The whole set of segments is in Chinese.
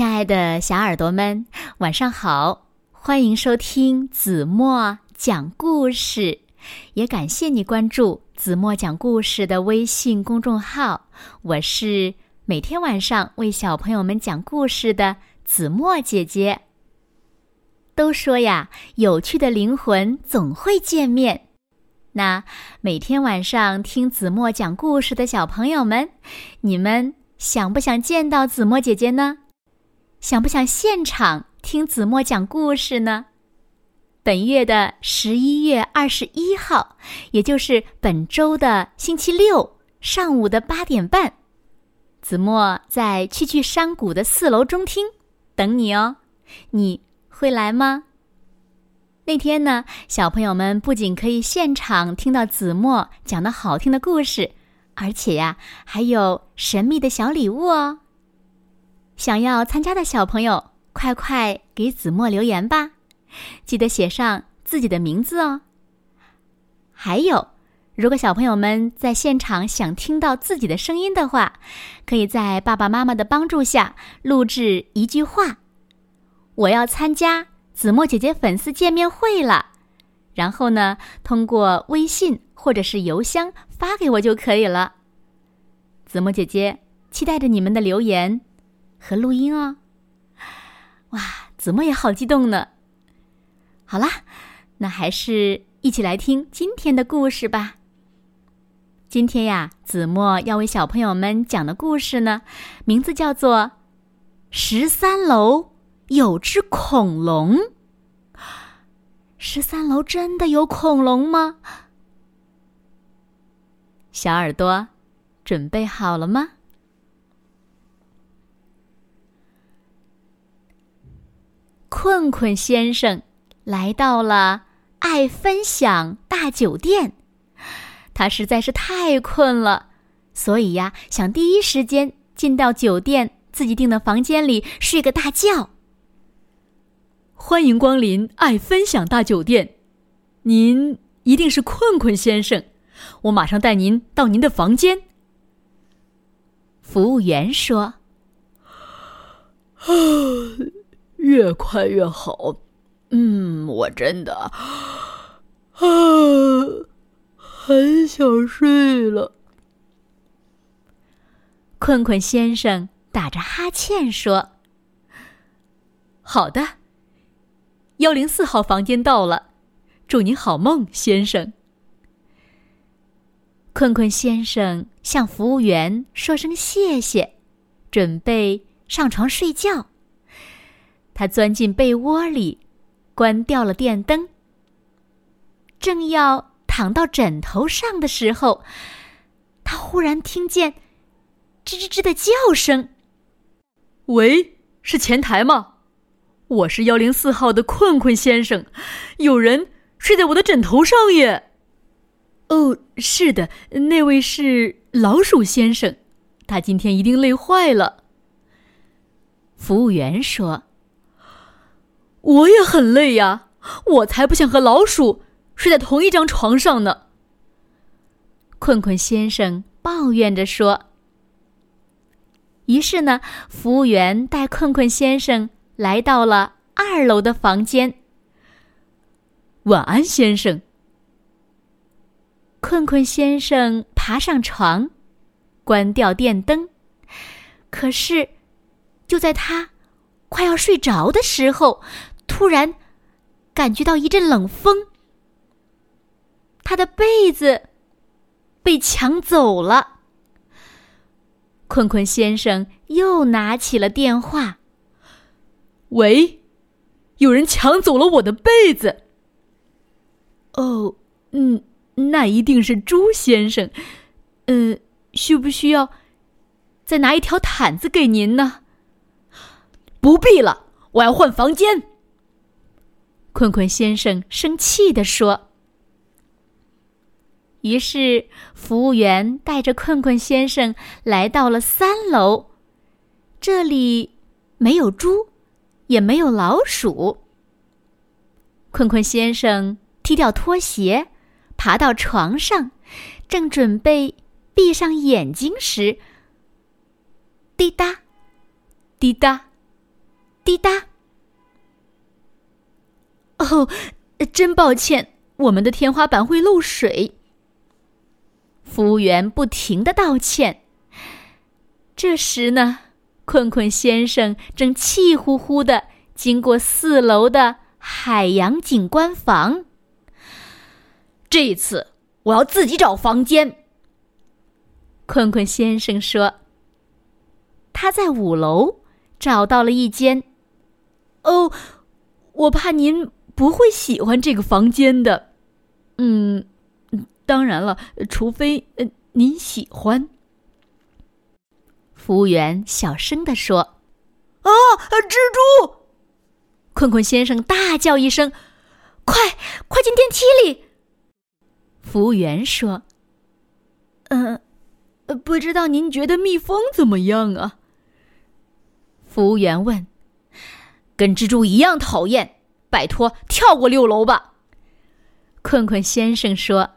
亲爱的小耳朵们，晚上好！欢迎收听子墨讲故事，也感谢你关注子墨讲故事的微信公众号。我是每天晚上为小朋友们讲故事的子墨姐姐。都说呀，有趣的灵魂总会见面。那每天晚上听子墨讲故事的小朋友们，你们想不想见到子墨姐姐呢？想不想现场听子墨讲故事呢？本月的十一月二十一号，也就是本周的星期六上午的八点半，子墨在趣趣山谷的四楼中厅等你哦。你会来吗？那天呢，小朋友们不仅可以现场听到子墨讲的好听的故事，而且呀，还有神秘的小礼物哦。想要参加的小朋友，快快给子墨留言吧！记得写上自己的名字哦。还有，如果小朋友们在现场想听到自己的声音的话，可以在爸爸妈妈的帮助下录制一句话：“我要参加子墨姐姐粉丝见面会了。”然后呢，通过微信或者是邮箱发给我就可以了。子墨姐姐期待着你们的留言。和录音哦，哇，子墨也好激动呢。好啦，那还是一起来听今天的故事吧。今天呀，子墨要为小朋友们讲的故事呢，名字叫做《十三楼有只恐龙》。十三楼真的有恐龙吗？小耳朵，准备好了吗？困困先生来到了爱分享大酒店，他实在是太困了，所以呀，想第一时间进到酒店自己订的房间里睡个大觉。欢迎光临爱分享大酒店，您一定是困困先生，我马上带您到您的房间。服务员说。越快越好，嗯，我真的啊，很想睡了。困困先生打着哈欠说：“好的，幺零四号房间到了，祝您好梦，先生。”困困先生向服务员说声谢谢，准备上床睡觉。他钻进被窝里，关掉了电灯。正要躺到枕头上的时候，他忽然听见吱吱吱的叫声。喂，是前台吗？我是幺零四号的困困先生，有人睡在我的枕头上耶。哦，是的，那位是老鼠先生，他今天一定累坏了。服务员说。我也很累呀，我才不想和老鼠睡在同一张床上呢。困困先生抱怨着说。于是呢，服务员带困困先生来到了二楼的房间。晚安，先生。困困先生爬上床，关掉电灯。可是，就在他快要睡着的时候，突然，感觉到一阵冷风。他的被子被抢走了。困困先生又拿起了电话：“喂，有人抢走了我的被子。”“哦，嗯，那一定是猪先生。嗯，需不需要再拿一条毯子给您呢？”“不必了，我要换房间。”困困先生生气地说。于是，服务员带着困困先生来到了三楼。这里没有猪，也没有老鼠。困困先生踢掉拖鞋，爬到床上，正准备闭上眼睛时，滴答，滴答，滴答。哦，真抱歉，我们的天花板会漏水。服务员不停的道歉。这时呢，困困先生正气呼呼的经过四楼的海洋景观房。这一次我要自己找房间。困困先生说：“他在五楼找到了一间。哦，我怕您不会喜欢这个房间的。嗯，当然了，除非您喜欢。”服务员小声地说：“啊，蜘蛛！”困困先生大叫一声：“快，快进电梯里！”服务员说：“嗯，不知道您觉得蜜蜂怎么样啊？”服务员问：“跟蜘蛛一样讨厌，拜托跳过六楼吧。”困困先生说：“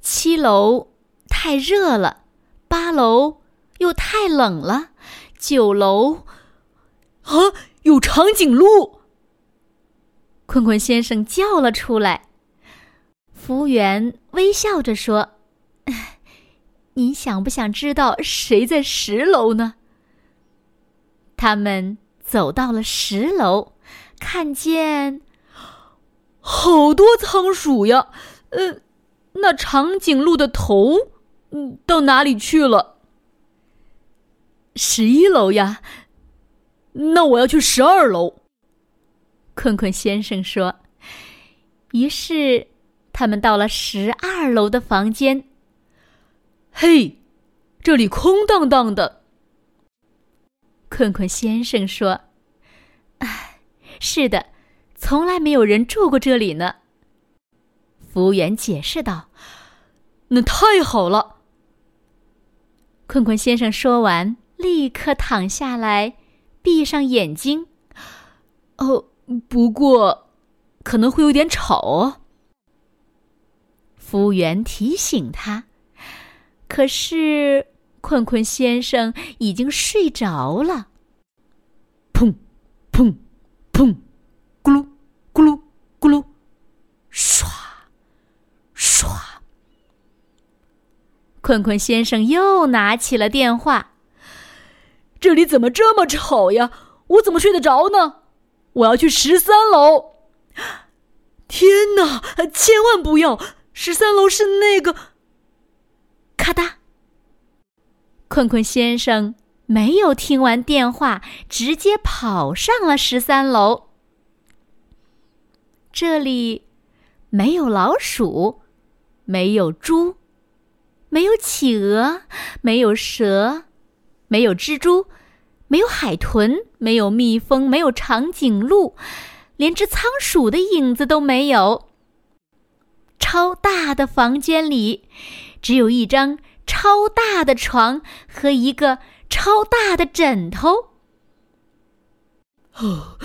七楼太热了，八楼又太冷了，九楼啊有长颈鹿。”困困先生叫了出来。服务员微笑着说：“ 您想不想知道谁在十楼呢？”他们走到了十楼，看见好多仓鼠呀。呃，那长颈鹿的头，嗯，到哪里去了？十一楼呀。那我要去十二楼。困困先生说。于是。他们到了十二楼的房间。嘿，这里空荡荡的。困困先生说：“，是的，从来没有人住过这里呢。”服务员解释道：“那太好了。”困困先生说完，立刻躺下来，闭上眼睛。哦，不过可能会有点吵哦。服务员提醒他，可是困困先生已经睡着了。砰，砰，砰，咕噜，唰，唰。困困先生又拿起了电话。这里怎么这么吵呀？我怎么睡得着呢？我要去十三楼。天哪！千万不要！十三楼是那个。咔嗒！困困先生没有听完电话，直接跑上了十三楼。这里没有老鼠，没有猪，没有企鹅，没有蛇，没有蜘蛛，没有海豚，没有蜜蜂，没有长颈鹿，连只仓鼠的影子都没有。超大的房间里，只有一张超大的床和一个超大的枕头。哦，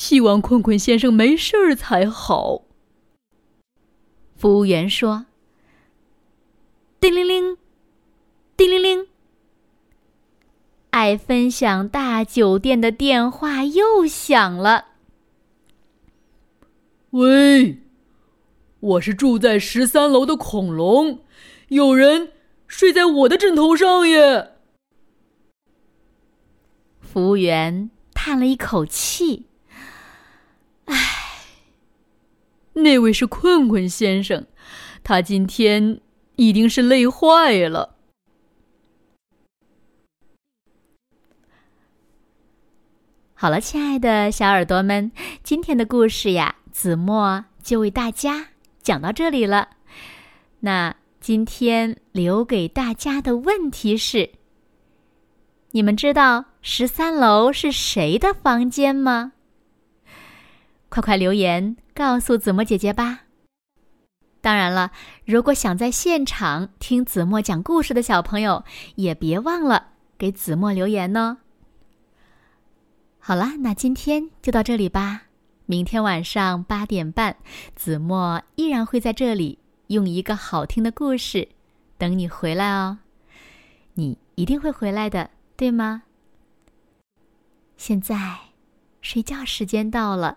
希望困困先生没事儿才好。服务员说：“叮铃铃，叮铃铃。”爱分享大酒店的电话又响了。喂。我是住在十三楼的恐龙，有人睡在我的枕头上耶。服务员叹了一口气：“那位是困困先生，他今天一定是累坏了。”好了，亲爱的小耳朵们，今天的故事呀，子墨就为大家。讲到这里了，那今天留给大家的问题是：你们知道十三楼是谁的房间吗？快快留言告诉子墨姐姐吧。当然了，如果想在现场听子墨讲故事的小朋友，也别忘了给子墨留言哦。好了，那今天就到这里吧。明天晚上八点半，子墨依然会在这里用一个好听的故事等你回来哦。你一定会回来的，对吗？现在。睡觉时间到了，